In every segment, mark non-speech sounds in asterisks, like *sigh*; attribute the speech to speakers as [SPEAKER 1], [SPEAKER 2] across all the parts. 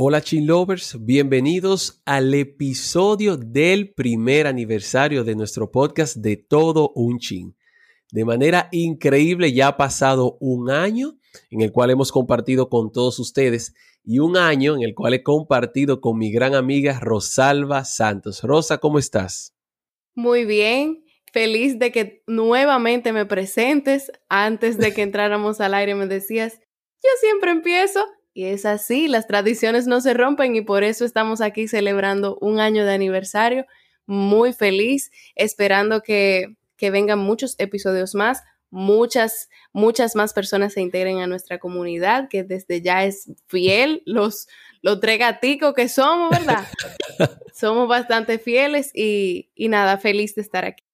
[SPEAKER 1] Hola Chin Lovers, bienvenidos al episodio del primer aniversario de nuestro podcast de Todo un Chin. De manera increíble ya ha pasado un año en el cual hemos compartido con todos ustedes y un año en el cual he compartido con mi gran amiga Rosalba Santos. Rosa, ¿cómo estás?
[SPEAKER 2] Muy bien, feliz de que nuevamente me presentes. Antes de que entráramos al aire me decías, yo siempre empiezo y es así, las tradiciones no se rompen y por eso estamos aquí celebrando un año de aniversario. Muy feliz, esperando que, que vengan muchos episodios más, muchas, muchas más personas se integren a nuestra comunidad, que desde ya es fiel, los, los tres gaticos que somos, ¿verdad? *laughs* somos bastante fieles y, y nada, feliz de estar aquí.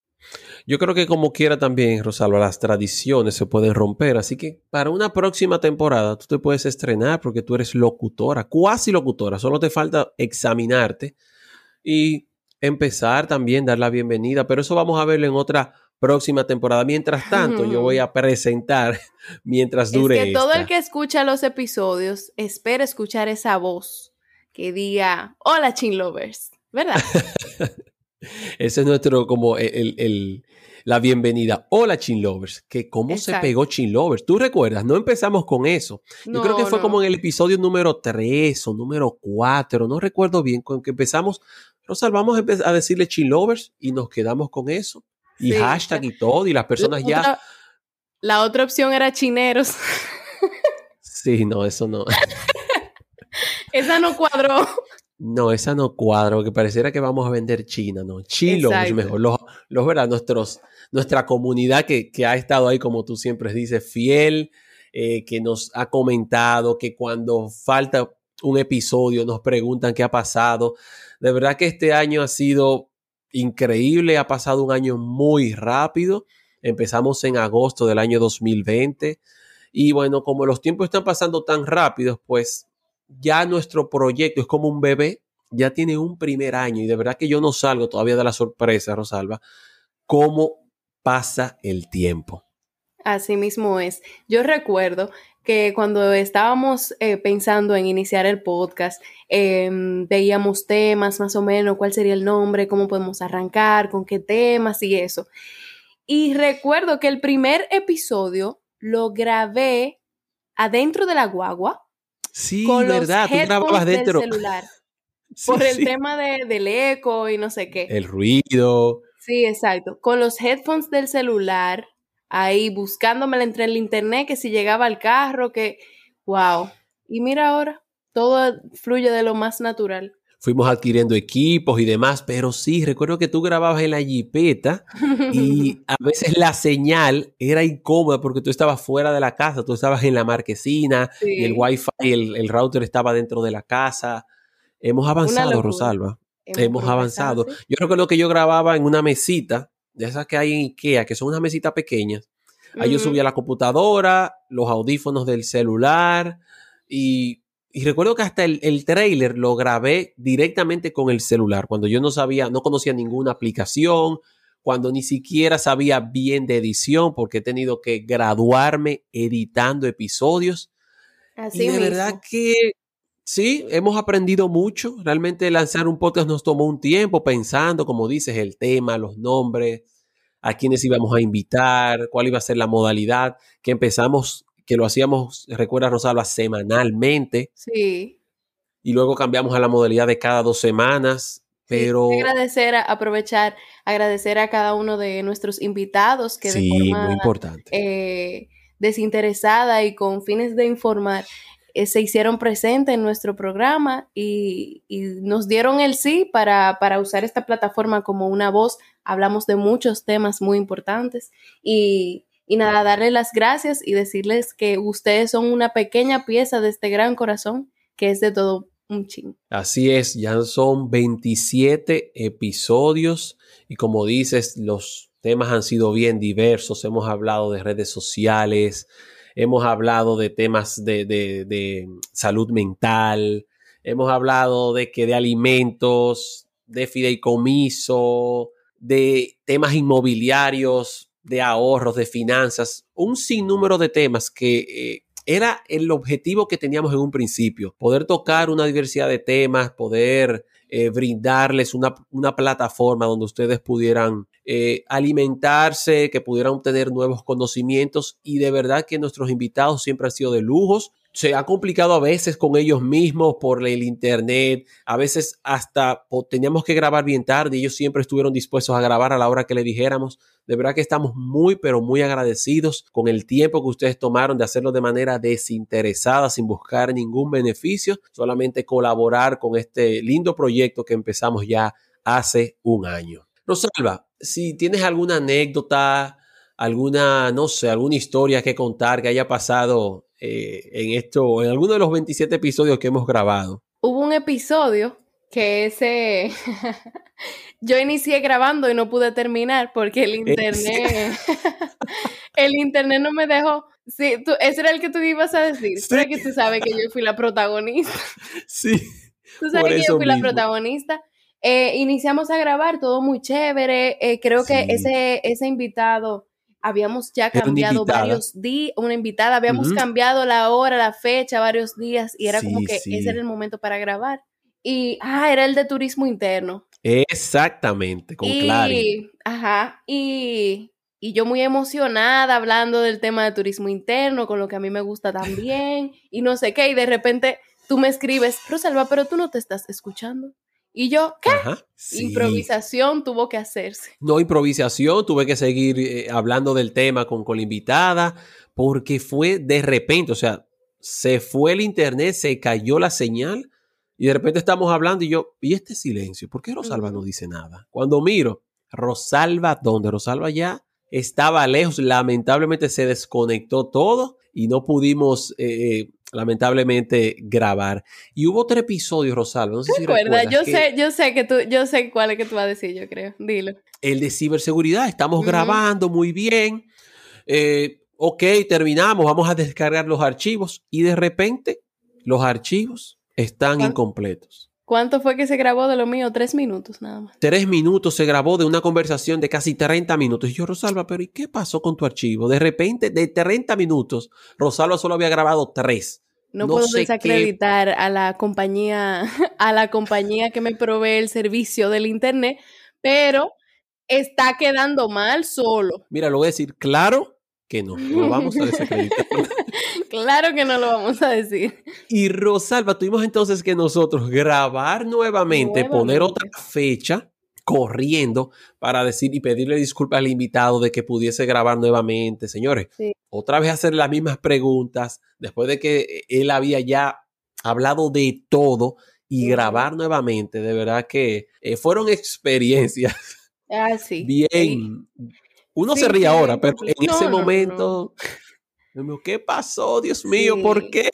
[SPEAKER 1] Yo creo que como quiera también, Rosalba, las tradiciones se pueden romper. Así que para una próxima temporada tú te puedes estrenar porque tú eres locutora, cuasi locutora. Solo te falta examinarte y empezar también, dar la bienvenida. Pero eso vamos a verlo en otra próxima temporada. Mientras tanto, yo voy a presentar *laughs* mientras dure.
[SPEAKER 2] Es que todo el que escucha los episodios espera escuchar esa voz que diga, hola Chin Lovers, ¿verdad? *laughs*
[SPEAKER 1] Ese es nuestro, como el, la bienvenida. Hola, Chin Lovers. Que cómo se pegó Chin Lovers. Tú recuerdas, no empezamos con eso. Yo creo que fue como en el episodio número 3 o número 4, no recuerdo bien, con que empezamos. Rosal, vamos a, decirle Chin Lovers y nos quedamos con eso. Y hashtag y todo, y las personas ya.
[SPEAKER 2] la otra opción era chineros.
[SPEAKER 1] sí, no, eso no. *laughs*
[SPEAKER 2] Esa no cuadró.
[SPEAKER 1] No, esa no cuadra, que pareciera que vamos a vender China, ¿no? Chilo, mejor. Los, los, ¿verdad? Nuestros, nuestra comunidad que, que, ha estado ahí, como tú siempre dices, fiel, eh, que nos ha comentado, que cuando falta un episodio nos preguntan qué ha pasado. De verdad que este año ha sido increíble, ha pasado un año muy rápido. Empezamos en agosto del año 2020 y bueno, como los tiempos están pasando tan rápidos, pues ya nuestro proyecto es como un bebé, ya tiene un primer año y de verdad que yo no salgo todavía de la sorpresa, Rosalba, cómo pasa el tiempo.
[SPEAKER 2] Así mismo es. Yo recuerdo que cuando estábamos eh, pensando en iniciar el podcast, em, veíamos temas más o menos, cuál sería el nombre, cómo podemos arrancar, con qué temas y eso. Y recuerdo que el primer episodio lo grabé adentro de la guagua
[SPEAKER 1] Sí, verdad, tú grababas dentro.
[SPEAKER 2] Del celular. *laughs* por el tema de, del eco y no sé qué.
[SPEAKER 1] El ruido.
[SPEAKER 2] Sí, exacto. Con los headphones del celular, ahí buscándome entre el internet, que si llegaba al carro, que. ¡Wow! Y mira ahora, todo fluye de lo más natural
[SPEAKER 1] fuimos adquiriendo equipos y demás, pero sí, recuerdo que tú grababas en la jipeta y *laughs* a veces la señal era incómoda porque tú estabas fuera de la casa, tú estabas en la marquesina y el wifi, el, el router estaba dentro de la casa. Hemos avanzado, Rosalba. Hemos, avanzado. Yo recuerdo que yo grababa en una mesita, de esas que hay en Ikea, que son unas mesitas pequeñas. Ahí yo subía la computadora, los audífonos del celular y y recuerdo que hasta el, el, trailer lo grabé directamente con el celular, cuando yo no sabía, no conocía ninguna aplicación, cuando ni siquiera sabía bien de edición, porque he tenido que graduarme editando episodios. Así y de verdad que sí, hemos aprendido mucho. Realmente lanzar un podcast nos tomó un tiempo pensando, como dices, el tema, los nombres, a quiénes íbamos a invitar, cuál iba a ser la modalidad, que empezamos que lo hacíamos, recuerda Rosalba, semanalmente.
[SPEAKER 2] Sí.
[SPEAKER 1] Y luego cambiamos a la modalidad de cada dos semanas. Pero.
[SPEAKER 2] agradecer, aprovechar, agradecer a cada uno de nuestros invitados que
[SPEAKER 1] de forma muy importante.
[SPEAKER 2] Eh, desinteresada y con fines de informar eh, se hicieron presentes en nuestro programa y, y nos dieron el sí para, para, usar esta plataforma como una voz. Hablamos de muchos temas muy importantes y, y nada, darles las gracias y decirles que ustedes son una pequeña pieza de este gran corazón que es de todo un ching.
[SPEAKER 1] Así es, ya son 27 episodios y como dices, los temas han sido bien diversos. Hemos hablado de redes sociales, hemos hablado de temas de, de, de salud mental, hemos hablado de que de alimentos, de fideicomiso, de temas inmobiliarios, de ahorros, de finanzas, un sinnúmero de temas que eh, era el objetivo que teníamos en un principio, poder tocar una diversidad de temas, poder eh, brindarles una, una, plataforma donde ustedes pudieran eh, alimentarse, que pudieran obtener nuevos conocimientos y de verdad que nuestros invitados siempre han sido de lujos. Se ha complicado a veces con ellos mismos por el internet, a veces hasta teníamos que grabar bien tarde y ellos siempre estuvieron dispuestos a grabar a la hora que le dijéramos. De verdad que estamos muy, pero muy agradecidos con el tiempo que ustedes tomaron de hacerlo de manera desinteresada, sin buscar ningún beneficio, solamente colaborar con este lindo proyecto que empezamos ya hace un año. Rosalba, si tienes alguna anécdota, alguna, no sé, alguna historia que contar que haya pasado eh, en esto, en alguno de los 27 episodios que hemos grabado.
[SPEAKER 2] Hubo un episodio que ese *laughs* yo inicié grabando y no pude terminar porque el *laughs* internet *laughs* el internet no me dejó. Sí, tú, ese era el que tú ibas a decir. Sí. que tú sabes que yo fui la protagonista.
[SPEAKER 1] Sí.
[SPEAKER 2] Tú sabes que yo fui la protagonista. Eh, iniciamos a grabar, todo muy chévere. Eh, creo sí. que ese, ese invitado habíamos ya cambiado varios días, una invitada, habíamos uh -huh. cambiado la hora, la fecha, varios días, y era sí, como que sí. ese era el momento para grabar. Y, ah, era el de turismo interno.
[SPEAKER 1] Exactamente, con Clary.
[SPEAKER 2] Ajá, y, y yo muy emocionada hablando del tema de turismo interno, con lo que a mí me gusta también, y no sé qué, y de repente tú me escribes, Rosalba, pero tú no te estás escuchando. Y yo, ¿qué? Ajá, sí. Improvisación tuvo que hacerse.
[SPEAKER 1] No, improvisación, tuve que seguir eh, hablando del tema con, con la invitada, porque fue de repente, o sea, se fue el internet, se cayó la señal, y de repente estamos hablando y yo, ¿y este silencio? ¿Por qué Rosalba no dice nada? Cuando miro, Rosalba, ¿dónde? Rosalba ya estaba lejos, lamentablemente se desconectó todo y no pudimos eh, lamentablemente grabar. Y hubo otro episodio, Rosalba, no sé si recuerdas.
[SPEAKER 2] Yo
[SPEAKER 1] que
[SPEAKER 2] sé, yo sé que tú, yo sé cuál es que tú vas a decir, yo creo. Dilo.
[SPEAKER 1] El de ciberseguridad, estamos uh -huh. grabando muy bien. Eh, ok, terminamos, vamos a descargar los archivos y de repente los archivos están incompletos.
[SPEAKER 2] ¿Cuánto fue que se grabó de lo mío? Tres minutos nada más.
[SPEAKER 1] Tres minutos se grabó de una conversación de casi 30 minutos. Y yo, Rosalba, pero ¿y qué pasó con tu archivo? De repente, de 30 minutos, Rosalba solo había grabado tres.
[SPEAKER 2] No, no puedo desacreditar qué... a la compañía, *laughs* a la compañía que me provee el servicio del internet, pero está quedando mal solo.
[SPEAKER 1] Mira, lo voy a decir claro que no, no vamos a desacreditar. *laughs*
[SPEAKER 2] claro que no lo vamos a decir.
[SPEAKER 1] Y Rosalba, tuvimos entonces que nosotros grabar nuevamente, nuevamente. poner otra fecha corriendo para decir y pedirle disculpas al invitado de que pudiese grabar nuevamente, señores. Sí. Otra vez hacer las mismas preguntas después de que él había ya hablado de todo y sí. grabar nuevamente, de verdad que eh, fueron experiencias.
[SPEAKER 2] Ah, sí.
[SPEAKER 1] Bien. Uno sí, se ríe ahora, pero en no, ese momento, no. ¿qué pasó? Dios mío, ¿por qué?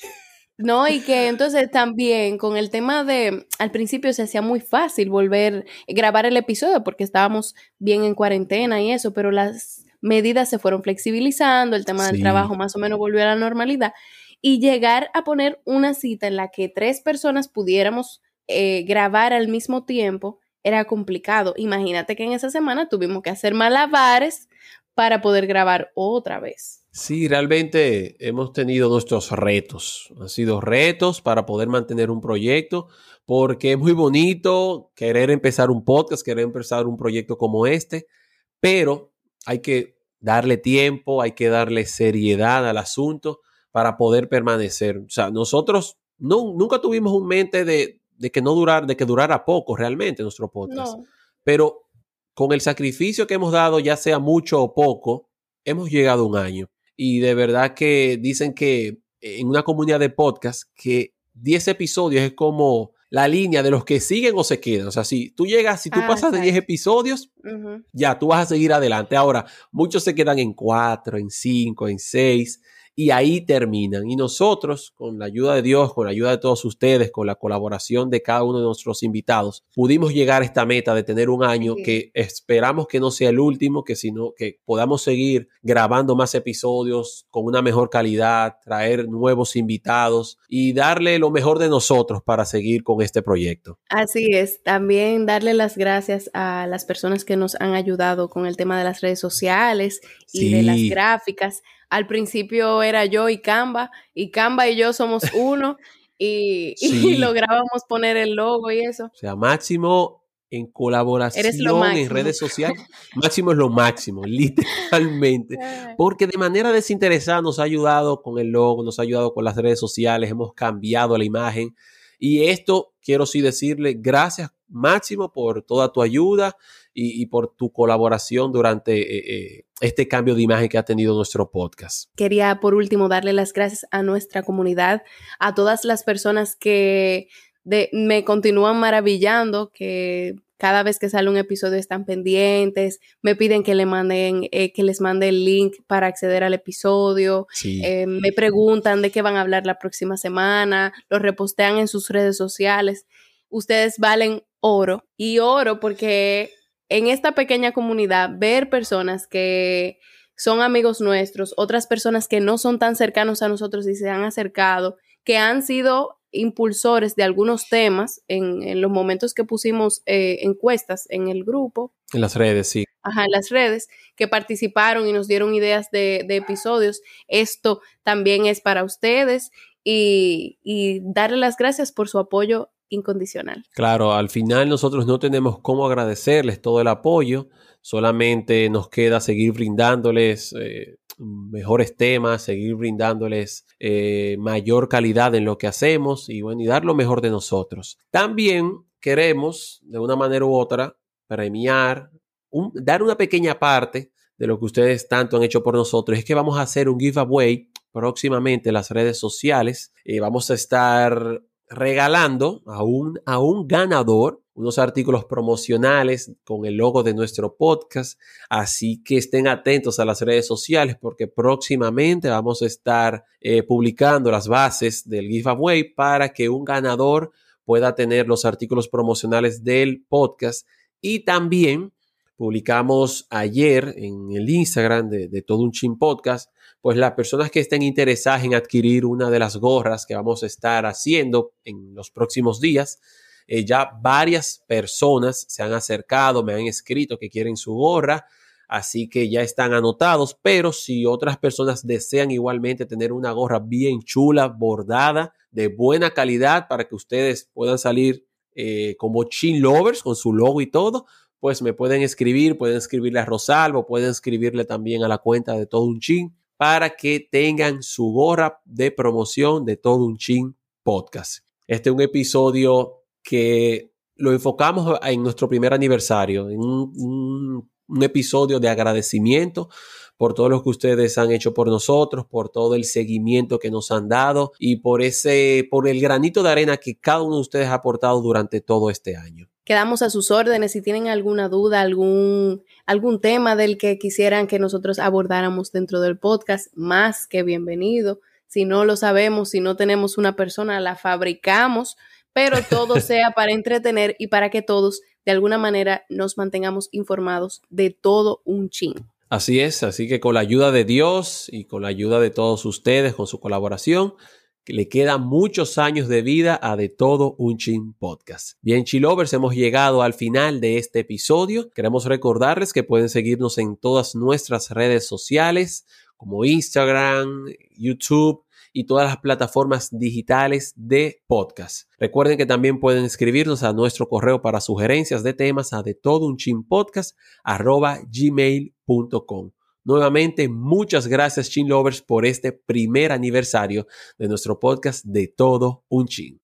[SPEAKER 2] No, y que *laughs* entonces también con el tema de, al principio se hacía muy fácil volver a grabar el episodio porque estábamos bien en cuarentena y eso, pero las medidas se fueron flexibilizando, el tema sí. del trabajo más o menos volvió a la normalidad y llegar a poner una cita en la que tres personas pudiéramos eh, grabar al mismo tiempo era complicado. Imagínate que en esa semana tuvimos que hacer malabares para poder grabar otra vez.
[SPEAKER 1] Sí, realmente hemos tenido nuestros retos. Han sido retos para poder mantener un proyecto, porque es muy bonito querer empezar un podcast, querer empezar un proyecto como este, pero hay que darle tiempo, hay que darle seriedad al asunto para poder permanecer. O sea, nosotros no, nunca tuvimos un mente de, de que no durar, de que durara poco realmente nuestro podcast. No. Pero con el sacrificio que hemos dado, ya sea mucho o poco, hemos llegado a un año y de verdad que dicen que en una comunidad de podcast que 10 episodios es como la línea de los que siguen o se quedan. O sea, si tú llegas, si tú ah, pasas de 10 episodios, uh -huh. ya tú vas a seguir adelante. Ahora, muchos se quedan en 4, en 5, en 6 y ahí terminan. Y nosotros, con la ayuda de Dios, con la ayuda de todos ustedes, con la colaboración de cada uno de nuestros invitados, pudimos llegar a esta meta de tener un año sí. que esperamos que no sea el último, que sino que podamos seguir grabando más episodios con una mejor calidad, traer nuevos invitados y darle lo mejor de nosotros para seguir con este proyecto.
[SPEAKER 2] Así es, también darle las gracias a las personas que nos han ayudado con el tema de las redes sociales y sí. de las gráficas al principio era yo y Canva, y Canva y yo somos *laughs* uno, y, y *laughs* lográbamos poner el logo y eso.
[SPEAKER 1] O sea, Máximo en colaboración en redes *laughs* sociales, Máximo es lo máximo, literalmente, porque de manera desinteresada nos ha ayudado con el logo, nos ha ayudado con las redes sociales, hemos cambiado la imagen. Y esto quiero sí decirle gracias Máximo por toda tu ayuda y, por tu colaboración durante eh, eh, este cambio de imagen que ha tenido nuestro podcast.
[SPEAKER 2] Quería por último darle las gracias a nuestra comunidad, a todas las personas que me continúan maravillando, que cada vez que sale un episodio están pendientes, me piden que, le manden, eh, que les mande el link para acceder al episodio, me preguntan de qué van a hablar la próxima semana, lo repostean en sus redes sociales. Ustedes valen oro y oro porque en esta pequeña comunidad ver personas que son amigos nuestros, otras personas que no son tan cercanos a nosotros y se han acercado, que han sido impulsores de algunos temas en, los momentos que pusimos eh, encuestas en el grupo.
[SPEAKER 1] En las redes, sí.
[SPEAKER 2] Ajá, en las redes, que participaron y nos dieron ideas de, episodios. Esto también es para ustedes y, y darle las gracias por su apoyo incondicional.
[SPEAKER 1] Claro, al final nosotros no tenemos cómo agradecerles todo el apoyo, solamente nos queda seguir brindándoles eh, mejores temas, seguir brindándoles eh, mayor calidad en lo que hacemos y bueno, y dar lo mejor de nosotros. También queremos, de una manera u otra, premiar, dar una pequeña parte de lo que ustedes tanto han hecho por nosotros. Es que vamos a hacer un giveaway próximamente en las redes sociales. eh, vamos a estar regalando a un, a un ganador unos artículos promocionales con el logo de nuestro podcast. Así que estén atentos a las redes sociales porque próximamente vamos a estar eh, publicando las bases del giveaway para que un ganador pueda tener los artículos promocionales del podcast. Y también publicamos ayer en el Instagram de, de Todo un Chin Podcast pues las personas que estén interesadas en adquirir una de las gorras que vamos a estar haciendo en los próximos días, eh, ya varias personas se han acercado, me han escrito que quieren su gorra, así que ya están anotados, pero si otras personas desean igualmente tener una gorra bien chula, bordada, de buena calidad, para que ustedes puedan salir eh, como chin lovers con su logo y todo, pues me pueden escribir, pueden escribirle a Rosalvo, pueden escribirle también a la cuenta de todo un chin para que tengan su gorra de promoción de todo un chin podcast. Este es un episodio que lo enfocamos en nuestro primer aniversario, en un, episodio de agradecimiento por todo lo que ustedes han hecho por nosotros, por todo el seguimiento que nos han dado y por ese, por el granito de arena que cada uno de ustedes ha aportado durante todo este año.
[SPEAKER 2] Quedamos a sus órdenes si tienen alguna duda, algún, algún tema del que quisieran que nosotros abordáramos dentro del podcast, más que bienvenido. Si no lo sabemos, si no tenemos una persona, la fabricamos, pero *laughs* todo sea para entretener y para que todos de alguna manera nos mantengamos informados de todo un chin.
[SPEAKER 1] Así es, así que con la ayuda de Dios y con la ayuda de todos ustedes, con su colaboración, que le quedan muchos años de vida a De Todo Un Chin Podcast. Bien, Chilovers, hemos llegado al final de este episodio. Queremos recordarles que pueden seguirnos en todas nuestras redes sociales como Instagram, YouTube y todas las plataformas digitales de podcast. Recuerden que también pueden escribirnos a nuestro correo para sugerencias de temas a de todo un podcast gmail.com. Nuevamente, muchas gracias Chin Lovers por este primer aniversario de nuestro podcast de todo un chin.